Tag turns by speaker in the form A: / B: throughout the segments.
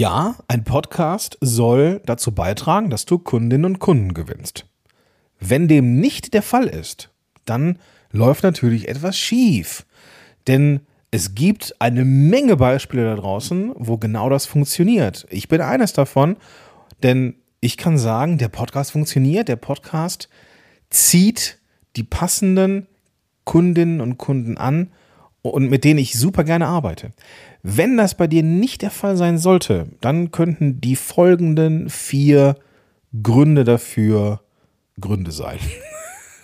A: Ja, ein Podcast soll dazu beitragen, dass du Kundinnen und Kunden gewinnst. Wenn dem nicht der Fall ist, dann läuft natürlich etwas schief. Denn es gibt eine Menge Beispiele da draußen, wo genau das funktioniert. Ich bin eines davon, denn ich kann sagen, der Podcast funktioniert, der Podcast zieht die passenden Kundinnen und Kunden an und mit denen ich super gerne arbeite. Wenn das bei dir nicht der Fall sein sollte, dann könnten die folgenden vier Gründe dafür Gründe sein.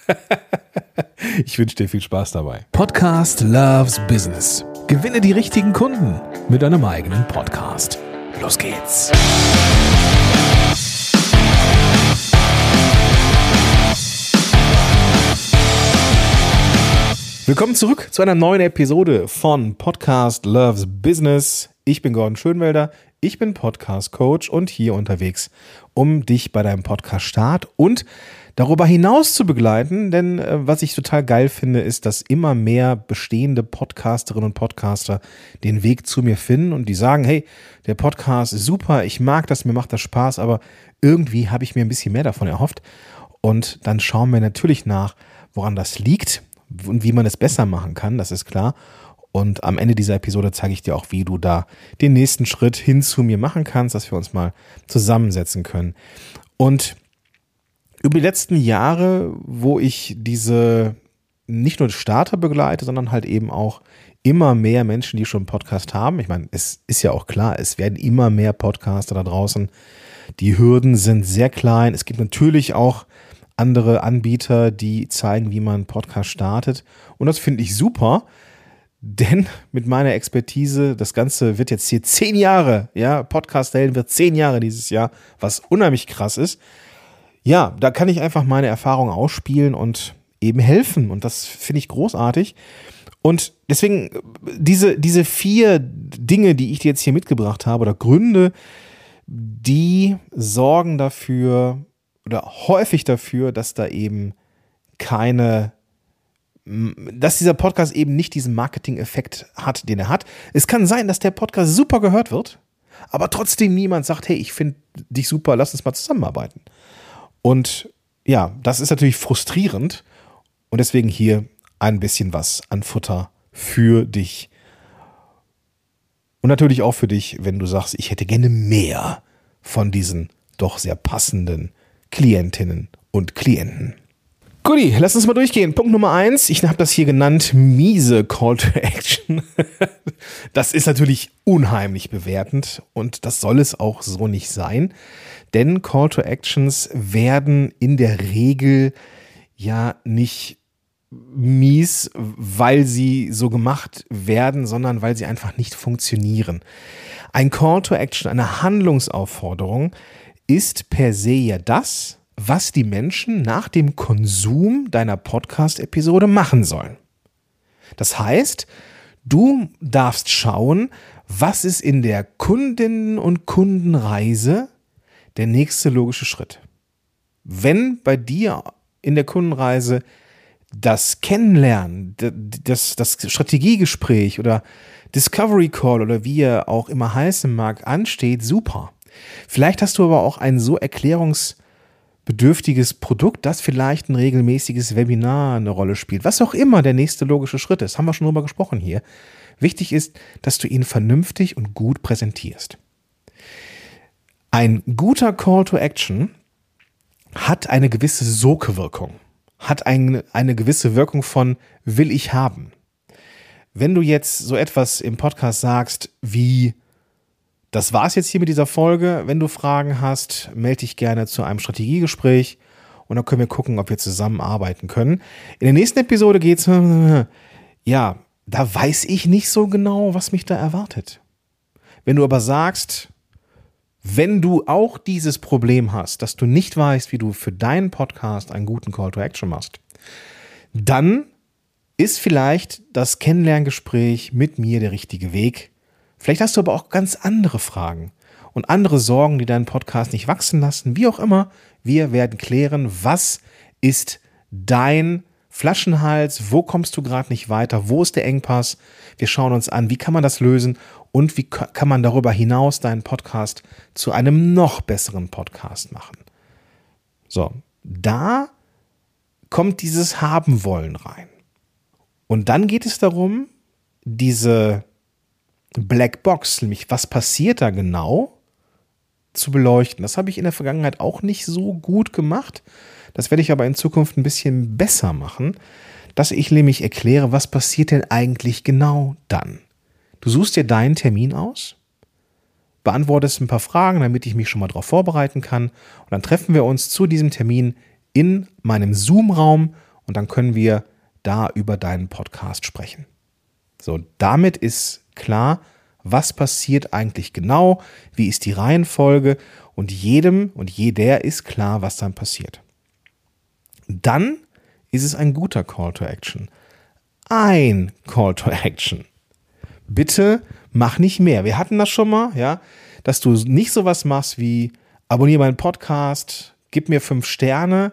A: ich wünsche dir viel Spaß dabei.
B: Podcast Loves Business. Gewinne die richtigen Kunden mit deinem eigenen Podcast. Los geht's.
A: Willkommen zurück zu einer neuen Episode von Podcast Loves Business. Ich bin Gordon Schönwelder, ich bin Podcast Coach und hier unterwegs, um dich bei deinem Podcast Start und darüber hinaus zu begleiten, denn äh, was ich total geil finde, ist, dass immer mehr bestehende Podcasterinnen und Podcaster den Weg zu mir finden und die sagen, hey, der Podcast ist super, ich mag das, mir macht das Spaß, aber irgendwie habe ich mir ein bisschen mehr davon erhofft. Und dann schauen wir natürlich nach, woran das liegt und wie man es besser machen kann, das ist klar. Und am Ende dieser Episode zeige ich dir auch, wie du da den nächsten Schritt hin zu mir machen kannst, dass wir uns mal zusammensetzen können. Und über die letzten Jahre, wo ich diese nicht nur Starter begleite, sondern halt eben auch immer mehr Menschen, die schon einen Podcast haben. Ich meine, es ist ja auch klar, es werden immer mehr Podcaster da draußen. Die Hürden sind sehr klein. Es gibt natürlich auch andere Anbieter, die zeigen, wie man Podcast startet. Und das finde ich super, denn mit meiner Expertise, das Ganze wird jetzt hier zehn Jahre, ja, Podcast Helden wird zehn Jahre dieses Jahr, was unheimlich krass ist. Ja, da kann ich einfach meine Erfahrung ausspielen und eben helfen. Und das finde ich großartig. Und deswegen, diese, diese vier Dinge, die ich dir jetzt hier mitgebracht habe, oder Gründe, die sorgen dafür, oder häufig dafür, dass da eben keine, dass dieser Podcast eben nicht diesen Marketing-Effekt hat, den er hat. Es kann sein, dass der Podcast super gehört wird, aber trotzdem niemand sagt, hey, ich finde dich super, lass uns mal zusammenarbeiten. Und ja, das ist natürlich frustrierend und deswegen hier ein bisschen was an Futter für dich. Und natürlich auch für dich, wenn du sagst, ich hätte gerne mehr von diesen doch sehr passenden Klientinnen und Klienten. Guti, lass uns mal durchgehen. Punkt Nummer eins, ich habe das hier genannt, miese Call to Action. Das ist natürlich unheimlich bewertend und das soll es auch so nicht sein. Denn Call to Actions werden in der Regel ja nicht mies, weil sie so gemacht werden, sondern weil sie einfach nicht funktionieren. Ein Call to Action, eine Handlungsaufforderung, ist per se ja das, was die Menschen nach dem Konsum deiner Podcast-Episode machen sollen. Das heißt, du darfst schauen, was ist in der Kundinnen- und Kundenreise der nächste logische Schritt. Wenn bei dir in der Kundenreise das Kennenlernen, das, das Strategiegespräch oder Discovery Call oder wie er auch immer heißen mag, ansteht, super. Vielleicht hast du aber auch ein so erklärungsbedürftiges Produkt, das vielleicht ein regelmäßiges Webinar eine Rolle spielt. Was auch immer der nächste logische Schritt ist, haben wir schon drüber gesprochen hier. Wichtig ist, dass du ihn vernünftig und gut präsentierst. Ein guter Call to Action hat eine gewisse Sogwirkung, hat ein, eine gewisse Wirkung von will ich haben. Wenn du jetzt so etwas im Podcast sagst wie das war's jetzt hier mit dieser Folge. Wenn du Fragen hast, melde dich gerne zu einem Strategiegespräch und dann können wir gucken, ob wir zusammenarbeiten können. In der nächsten Episode geht's, ja, da weiß ich nicht so genau, was mich da erwartet. Wenn du aber sagst, wenn du auch dieses Problem hast, dass du nicht weißt, wie du für deinen Podcast einen guten Call to Action machst, dann ist vielleicht das Kennenlerngespräch mit mir der richtige Weg. Vielleicht hast du aber auch ganz andere Fragen und andere Sorgen, die deinen Podcast nicht wachsen lassen. Wie auch immer, wir werden klären, was ist dein Flaschenhals, wo kommst du gerade nicht weiter, wo ist der Engpass? Wir schauen uns an, wie kann man das lösen und wie kann man darüber hinaus deinen Podcast zu einem noch besseren Podcast machen. So, da kommt dieses Haben wollen rein. Und dann geht es darum, diese Black Box, nämlich was passiert da genau, zu beleuchten. Das habe ich in der Vergangenheit auch nicht so gut gemacht. Das werde ich aber in Zukunft ein bisschen besser machen, dass ich nämlich erkläre, was passiert denn eigentlich genau dann. Du suchst dir deinen Termin aus, beantwortest ein paar Fragen, damit ich mich schon mal darauf vorbereiten kann und dann treffen wir uns zu diesem Termin in meinem Zoom-Raum und dann können wir da über deinen Podcast sprechen. So, damit ist klar, was passiert eigentlich genau, wie ist die Reihenfolge und jedem und jeder ist klar, was dann passiert. Dann ist es ein guter Call to Action. Ein Call to Action. Bitte mach nicht mehr. Wir hatten das schon mal, ja, dass du nicht sowas machst wie abonniere meinen Podcast, gib mir fünf Sterne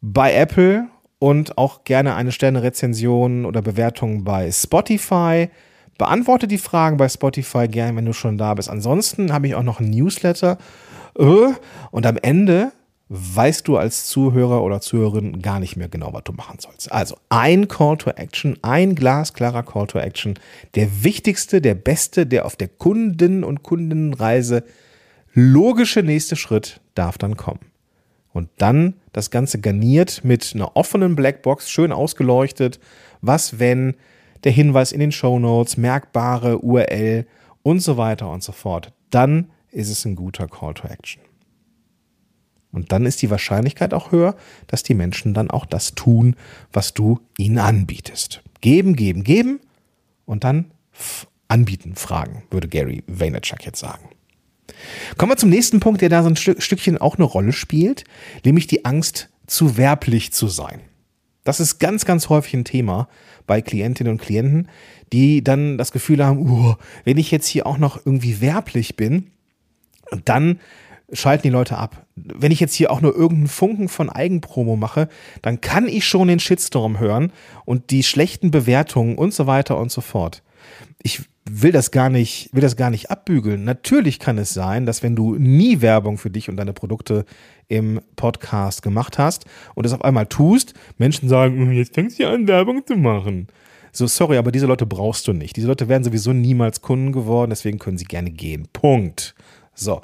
A: bei Apple und auch gerne eine Sterne-Rezension oder Bewertung bei Spotify. Beantworte die Fragen bei Spotify gerne, wenn du schon da bist. Ansonsten habe ich auch noch ein Newsletter. Äh, und am Ende weißt du als Zuhörer oder Zuhörerin gar nicht mehr genau, was du machen sollst. Also ein Call to Action, ein glasklarer Call to Action, der wichtigste, der beste, der auf der Kunden- und Kundenreise logische nächste Schritt darf dann kommen. Und dann das Ganze garniert mit einer offenen Blackbox, schön ausgeleuchtet. Was, wenn der Hinweis in den Show Notes, merkbare URL und so weiter und so fort. Dann ist es ein guter Call to Action. Und dann ist die Wahrscheinlichkeit auch höher, dass die Menschen dann auch das tun, was du ihnen anbietest. Geben, geben, geben und dann anbieten, fragen, würde Gary Vaynerchuk jetzt sagen. Kommen wir zum nächsten Punkt, der da so ein Stückchen auch eine Rolle spielt, nämlich die Angst, zu werblich zu sein. Das ist ganz, ganz häufig ein Thema bei Klientinnen und Klienten, die dann das Gefühl haben, uh, wenn ich jetzt hier auch noch irgendwie werblich bin, dann schalten die Leute ab. Wenn ich jetzt hier auch nur irgendeinen Funken von Eigenpromo mache, dann kann ich schon den Shitstorm hören und die schlechten Bewertungen und so weiter und so fort. Ich will das gar nicht, will das gar nicht abbügeln. Natürlich kann es sein, dass wenn du nie Werbung für dich und deine Produkte im Podcast gemacht hast und es auf einmal tust, Menschen sagen, hm, jetzt fängst du an, Werbung zu machen. So, sorry, aber diese Leute brauchst du nicht. Diese Leute wären sowieso niemals Kunden geworden, deswegen können sie gerne gehen. Punkt. So.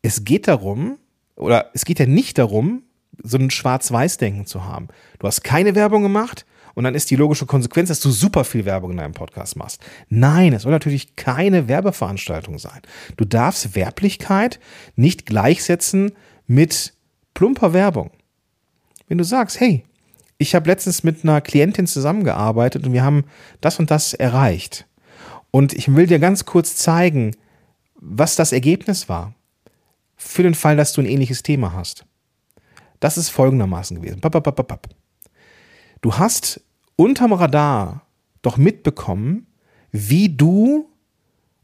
A: Es geht darum, oder es geht ja nicht darum, so ein Schwarz-Weiß-Denken zu haben. Du hast keine Werbung gemacht, und dann ist die logische Konsequenz, dass du super viel Werbung in deinem Podcast machst. Nein, es soll natürlich keine Werbeveranstaltung sein. Du darfst Werblichkeit nicht gleichsetzen mit plumper Werbung. Wenn du sagst, hey, ich habe letztens mit einer Klientin zusammengearbeitet und wir haben das und das erreicht. Und ich will dir ganz kurz zeigen, was das Ergebnis war. Für den Fall, dass du ein ähnliches Thema hast. Das ist folgendermaßen gewesen. Du hast unterm Radar doch mitbekommen, wie du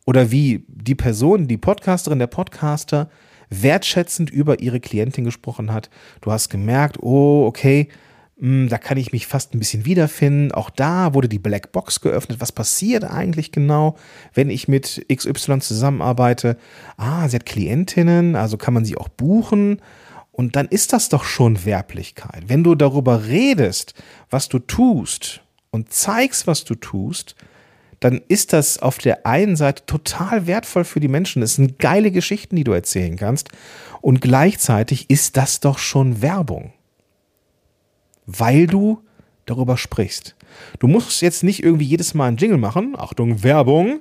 A: oder wie die Person, die Podcasterin, der Podcaster wertschätzend über ihre Klientin gesprochen hat. Du hast gemerkt, oh, okay, hm, da kann ich mich fast ein bisschen wiederfinden. Auch da wurde die Black Box geöffnet. Was passiert eigentlich genau, wenn ich mit XY zusammenarbeite? Ah, sie hat Klientinnen, also kann man sie auch buchen. Und dann ist das doch schon Werblichkeit. Wenn du darüber redest, was du tust und zeigst, was du tust, dann ist das auf der einen Seite total wertvoll für die Menschen. Es sind geile Geschichten, die du erzählen kannst. Und gleichzeitig ist das doch schon Werbung. Weil du darüber sprichst. Du musst jetzt nicht irgendwie jedes Mal einen Jingle machen. Achtung, Werbung.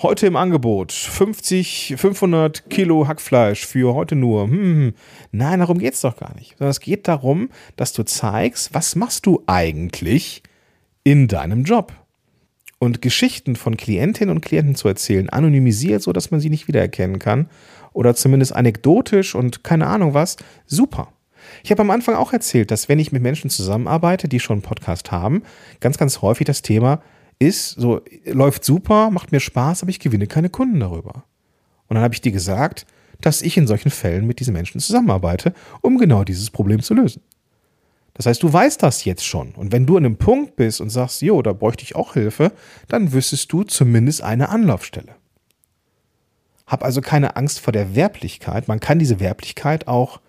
A: Heute im Angebot 50, 500 Kilo Hackfleisch für heute nur. Hm, hm. Nein, darum geht es doch gar nicht. Sondern es geht darum, dass du zeigst, was machst du eigentlich in deinem Job. Und Geschichten von Klientinnen und Klienten zu erzählen, anonymisiert, so dass man sie nicht wiedererkennen kann. Oder zumindest anekdotisch und keine Ahnung was, super. Ich habe am Anfang auch erzählt, dass wenn ich mit Menschen zusammenarbeite, die schon einen Podcast haben, ganz, ganz häufig das Thema ist, so läuft super, macht mir Spaß, aber ich gewinne keine Kunden darüber. Und dann habe ich dir gesagt, dass ich in solchen Fällen mit diesen Menschen zusammenarbeite, um genau dieses Problem zu lösen. Das heißt, du weißt das jetzt schon. Und wenn du an einem Punkt bist und sagst, jo, da bräuchte ich auch Hilfe, dann wüsstest du zumindest eine Anlaufstelle. Hab also keine Angst vor der Werblichkeit. Man kann diese Werblichkeit auch,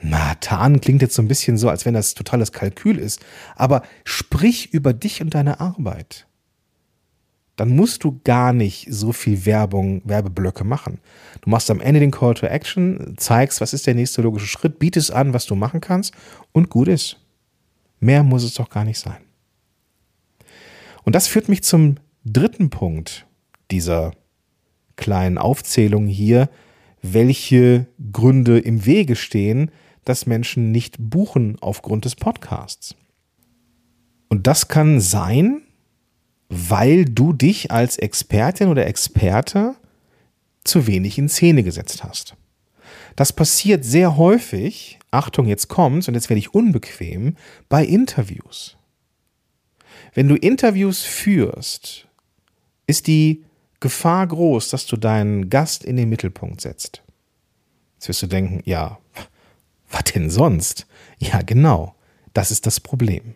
A: na, tarnen klingt jetzt so ein bisschen so, als wenn das totales Kalkül ist. Aber sprich über dich und deine Arbeit dann musst du gar nicht so viel Werbung, Werbeblöcke machen. Du machst am Ende den Call to Action, zeigst, was ist der nächste logische Schritt, bietest an, was du machen kannst und gut ist. Mehr muss es doch gar nicht sein. Und das führt mich zum dritten Punkt dieser kleinen Aufzählung hier, welche Gründe im Wege stehen, dass Menschen nicht buchen aufgrund des Podcasts. Und das kann sein, weil du dich als Expertin oder Experte zu wenig in Szene gesetzt hast. Das passiert sehr häufig, Achtung, jetzt kommt's und jetzt werde ich unbequem, bei Interviews. Wenn du Interviews führst, ist die Gefahr groß, dass du deinen Gast in den Mittelpunkt setzt. Jetzt wirst du denken, ja, was denn sonst? Ja, genau, das ist das Problem.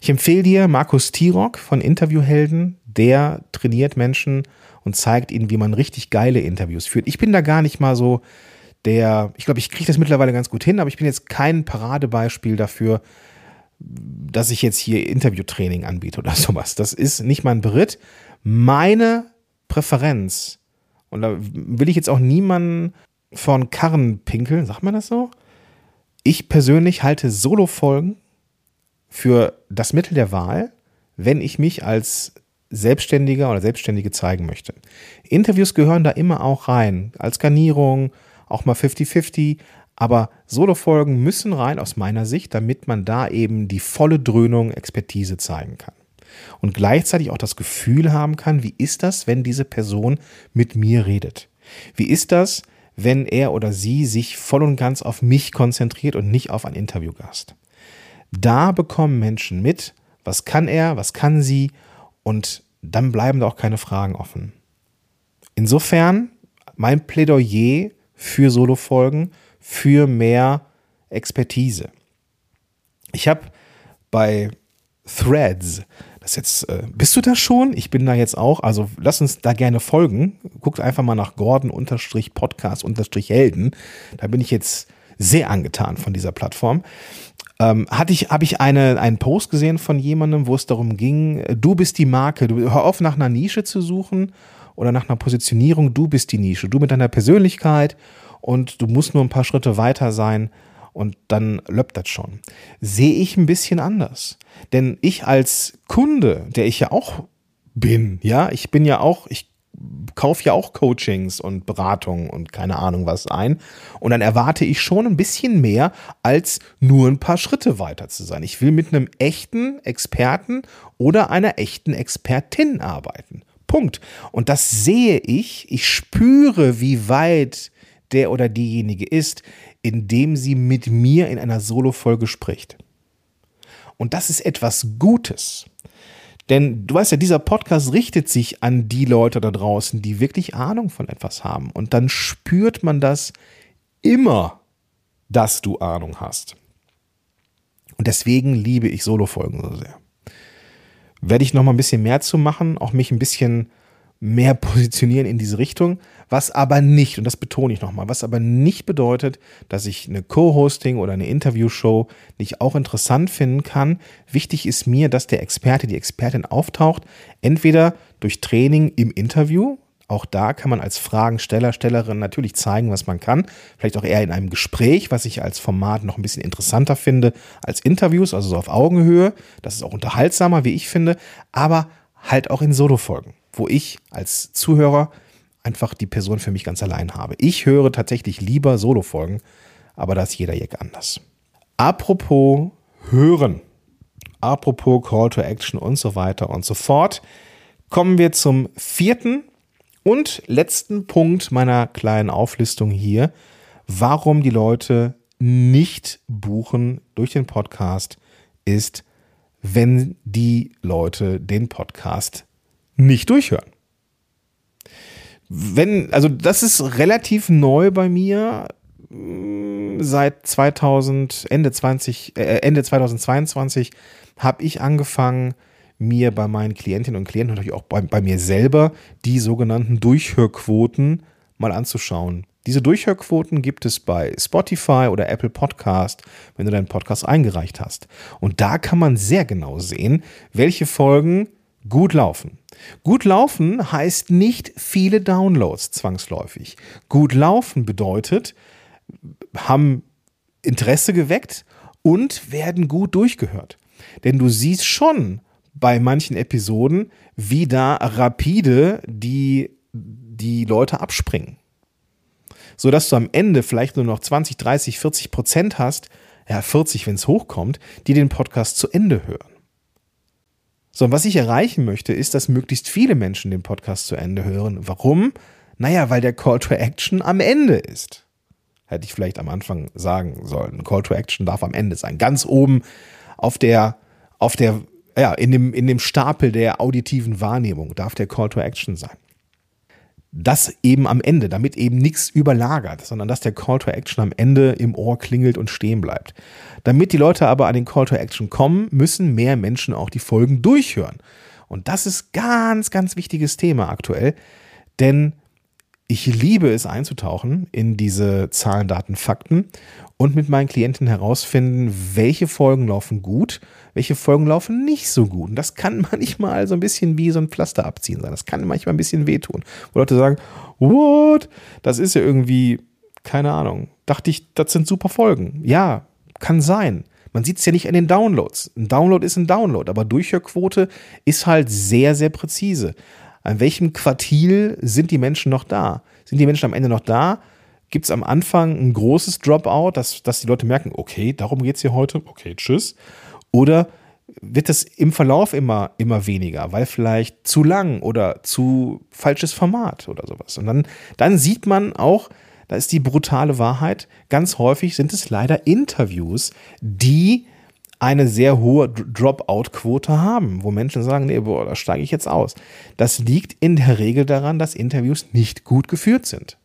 A: Ich empfehle dir Markus Tirok von Interviewhelden. Der trainiert Menschen und zeigt ihnen, wie man richtig geile Interviews führt. Ich bin da gar nicht mal so der, ich glaube, ich kriege das mittlerweile ganz gut hin, aber ich bin jetzt kein Paradebeispiel dafür, dass ich jetzt hier Interviewtraining anbiete oder sowas. Das ist nicht mein Beritt. Meine Präferenz, und da will ich jetzt auch niemanden von Karren pinkeln, sagt man das so? Ich persönlich halte Solo-Folgen für das Mittel der Wahl, wenn ich mich als Selbstständiger oder Selbstständige zeigen möchte. Interviews gehören da immer auch rein, als Garnierung, auch mal 50-50, aber Solo-Folgen müssen rein aus meiner Sicht, damit man da eben die volle Dröhnung Expertise zeigen kann. Und gleichzeitig auch das Gefühl haben kann, wie ist das, wenn diese Person mit mir redet? Wie ist das, wenn er oder sie sich voll und ganz auf mich konzentriert und nicht auf einen Interviewgast? Da bekommen Menschen mit, was kann er, was kann sie und dann bleiben da auch keine Fragen offen. Insofern mein Plädoyer für Solo-Folgen, für mehr Expertise. Ich habe bei Threads, das jetzt, äh, bist du da schon? Ich bin da jetzt auch, also lass uns da gerne folgen. Guckt einfach mal nach Gordon-Podcast-Helden. Da bin ich jetzt sehr angetan von dieser Plattform ähm, hatte ich, habe ich eine, einen Post gesehen von jemandem, wo es darum ging, du bist die Marke, du hör auf nach einer Nische zu suchen oder nach einer Positionierung, du bist die Nische, du mit deiner Persönlichkeit und du musst nur ein paar Schritte weiter sein und dann löppt das schon. Sehe ich ein bisschen anders. Denn ich als Kunde, der ich ja auch bin, ja, ich bin ja auch, ich kaufe ja auch Coachings und Beratungen und keine Ahnung was ein. Und dann erwarte ich schon ein bisschen mehr, als nur ein paar Schritte weiter zu sein. Ich will mit einem echten Experten oder einer echten Expertin arbeiten. Punkt. Und das sehe ich, ich spüre, wie weit der oder diejenige ist, indem sie mit mir in einer Solo-Folge spricht. Und das ist etwas Gutes. Denn du weißt ja, dieser Podcast richtet sich an die Leute da draußen, die wirklich Ahnung von etwas haben. Und dann spürt man das immer, dass du Ahnung hast. Und deswegen liebe ich Solo-Folgen so sehr. Werde ich noch mal ein bisschen mehr zu machen, auch mich ein bisschen mehr positionieren in diese Richtung, was aber nicht, und das betone ich nochmal, was aber nicht bedeutet, dass ich eine Co-Hosting oder eine Interviewshow nicht auch interessant finden kann. Wichtig ist mir, dass der Experte, die Expertin auftaucht, entweder durch Training im Interview, auch da kann man als Fragensteller, Stellerin natürlich zeigen, was man kann. Vielleicht auch eher in einem Gespräch, was ich als Format noch ein bisschen interessanter finde als Interviews, also so auf Augenhöhe. Das ist auch unterhaltsamer, wie ich finde, aber halt auch in Solo-Folgen wo ich als Zuhörer einfach die Person für mich ganz allein habe. Ich höre tatsächlich lieber Solo-Folgen, aber da ist jeder Jack anders. Apropos hören, apropos Call to Action und so weiter und so fort, kommen wir zum vierten und letzten Punkt meiner kleinen Auflistung hier, warum die Leute nicht buchen durch den Podcast, ist, wenn die Leute den Podcast nicht durchhören. Wenn, also das ist relativ neu bei mir. seit 2000, Ende 20, äh, Ende 2022 habe ich angefangen, mir bei meinen Klientinnen und Klienten und natürlich auch bei, bei mir selber die sogenannten Durchhörquoten mal anzuschauen. Diese Durchhörquoten gibt es bei Spotify oder Apple Podcast, wenn du deinen Podcast eingereicht hast. Und da kann man sehr genau sehen, welche Folgen gut laufen. Gut laufen heißt nicht viele Downloads zwangsläufig. Gut laufen bedeutet, haben Interesse geweckt und werden gut durchgehört. Denn du siehst schon bei manchen Episoden, wie da rapide die, die Leute abspringen sodass du am Ende vielleicht nur noch 20, 30, 40 Prozent hast, ja 40, wenn es hochkommt, die den Podcast zu Ende hören. So, und was ich erreichen möchte, ist, dass möglichst viele Menschen den Podcast zu Ende hören. Warum? Naja, weil der Call to Action am Ende ist. Hätte ich vielleicht am Anfang sagen sollen. Call to Action darf am Ende sein. Ganz oben auf der, auf der, ja, in dem, in dem Stapel der auditiven Wahrnehmung darf der Call to Action sein das eben am Ende, damit eben nichts überlagert, sondern dass der Call to Action am Ende im Ohr klingelt und stehen bleibt. Damit die Leute aber an den Call to Action kommen, müssen mehr Menschen auch die Folgen durchhören. Und das ist ganz, ganz wichtiges Thema aktuell, denn ich liebe es einzutauchen in diese Zahlen, Daten, Fakten und mit meinen Klienten herausfinden, welche Folgen laufen gut, welche Folgen laufen nicht so gut. Und das kann manchmal so ein bisschen wie so ein Pflaster abziehen sein. Das kann manchmal ein bisschen wehtun. Wo Leute sagen, what? Das ist ja irgendwie, keine Ahnung. Dachte ich, das sind super Folgen. Ja, kann sein. Man sieht es ja nicht an den Downloads. Ein Download ist ein Download, aber Durchhörquote ist halt sehr, sehr präzise. An welchem Quartil sind die Menschen noch da? Sind die Menschen am Ende noch da? Gibt es am Anfang ein großes Dropout, dass, dass die Leute merken, okay, darum geht es hier heute, okay, tschüss. Oder wird es im Verlauf immer, immer weniger, weil vielleicht zu lang oder zu falsches Format oder sowas. Und dann, dann sieht man auch, da ist die brutale Wahrheit, ganz häufig sind es leider Interviews, die eine sehr hohe Dropout-Quote haben, wo Menschen sagen, nee, boah, da steige ich jetzt aus. Das liegt in der Regel daran, dass Interviews nicht gut geführt sind.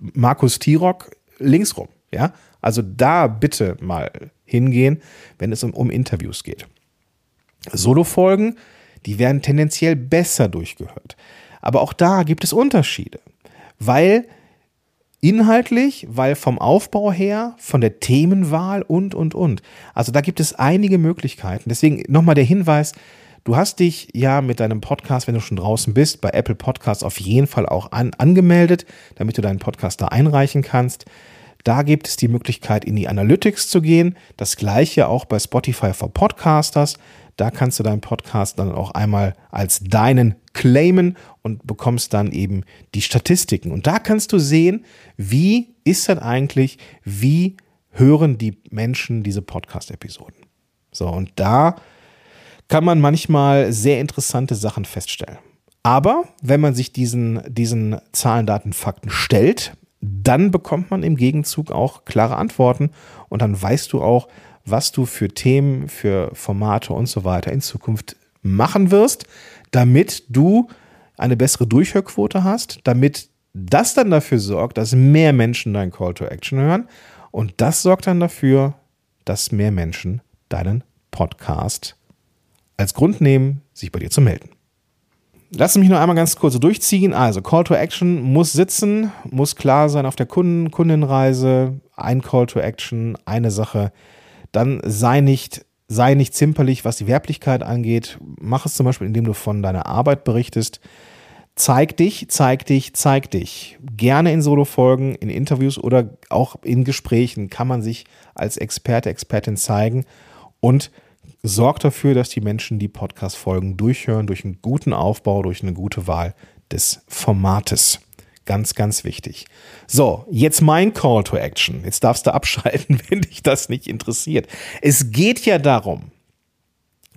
A: Markus Tirock linksrum, ja? Also da bitte mal hingehen, wenn es um, um Interviews geht. Solo-Folgen, die werden tendenziell besser durchgehört. Aber auch da gibt es Unterschiede, weil inhaltlich, weil vom Aufbau her, von der Themenwahl und, und, und. Also da gibt es einige Möglichkeiten. Deswegen nochmal der Hinweis, du hast dich ja mit deinem Podcast, wenn du schon draußen bist, bei Apple Podcasts auf jeden Fall auch an, angemeldet, damit du deinen Podcast da einreichen kannst. Da gibt es die Möglichkeit, in die Analytics zu gehen. Das gleiche auch bei Spotify for Podcasters. Da kannst du deinen Podcast dann auch einmal als deinen claimen und bekommst dann eben die Statistiken. Und da kannst du sehen, wie ist das eigentlich, wie hören die Menschen diese Podcast-Episoden. So, und da kann man manchmal sehr interessante Sachen feststellen. Aber wenn man sich diesen, diesen Zahlen, Daten, Fakten stellt, dann bekommt man im Gegenzug auch klare Antworten und dann weißt du auch, was du für Themen, für Formate und so weiter in Zukunft machen wirst, damit du eine bessere Durchhörquote hast, damit das dann dafür sorgt, dass mehr Menschen deinen Call to Action hören und das sorgt dann dafür, dass mehr Menschen deinen Podcast als Grund nehmen, sich bei dir zu melden. Lass mich noch einmal ganz kurz durchziehen. Also Call to Action muss sitzen, muss klar sein auf der Kunden, Kundenreise. Ein Call to Action, eine Sache. Dann sei nicht, sei nicht zimperlich, was die Werblichkeit angeht. Mach es zum Beispiel, indem du von deiner Arbeit berichtest. Zeig dich, zeig dich, zeig dich. Gerne in Solo-Folgen, in Interviews oder auch in Gesprächen kann man sich als Experte, Expertin zeigen und sorgt dafür, dass die Menschen die Podcast-Folgen durchhören, durch einen guten Aufbau, durch eine gute Wahl des Formates. Ganz, ganz wichtig. So, jetzt mein Call to Action. Jetzt darfst du abschalten, wenn dich das nicht interessiert. Es geht ja darum,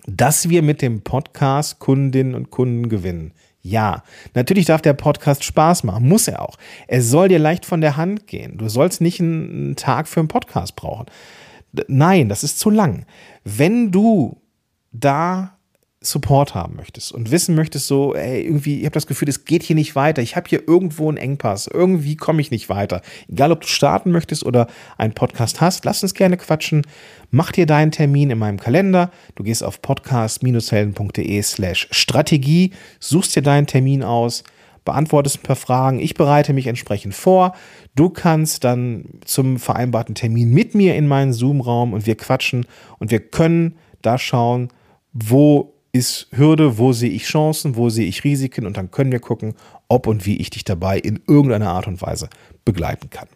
A: dass wir mit dem Podcast Kundinnen und Kunden gewinnen. Ja, natürlich darf der Podcast Spaß machen, muss er auch. Er soll dir leicht von der Hand gehen. Du sollst nicht einen Tag für einen Podcast brauchen. Nein, das ist zu lang. Wenn du da Support haben möchtest und wissen möchtest, so, ey, irgendwie, ich habe das Gefühl, es geht hier nicht weiter. Ich habe hier irgendwo einen Engpass. Irgendwie komme ich nicht weiter. Egal, ob du starten möchtest oder einen Podcast hast, lass uns gerne quatschen. Mach dir deinen Termin in meinem Kalender. Du gehst auf podcast-helden.de slash Strategie, suchst dir deinen Termin aus, beantwortest ein paar Fragen. Ich bereite mich entsprechend vor. Du kannst dann zum vereinbarten Termin mit mir in meinen Zoom-Raum und wir quatschen und wir können da schauen, wo ist Hürde, wo sehe ich Chancen, wo sehe ich Risiken und dann können wir gucken, ob und wie ich dich dabei in irgendeiner Art und Weise begleiten kann.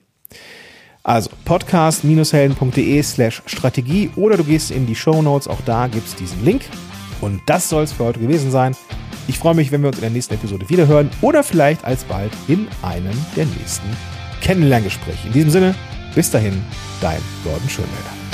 A: Also podcast-helden.de slash Strategie oder du gehst in die Show Notes, auch da gibt es diesen Link. Und das soll es für heute gewesen sein. Ich freue mich, wenn wir uns in der nächsten Episode wiederhören oder vielleicht alsbald in einem der nächsten Kennenlerngespräche. In diesem Sinne, bis dahin, dein Gordon Schönwälder.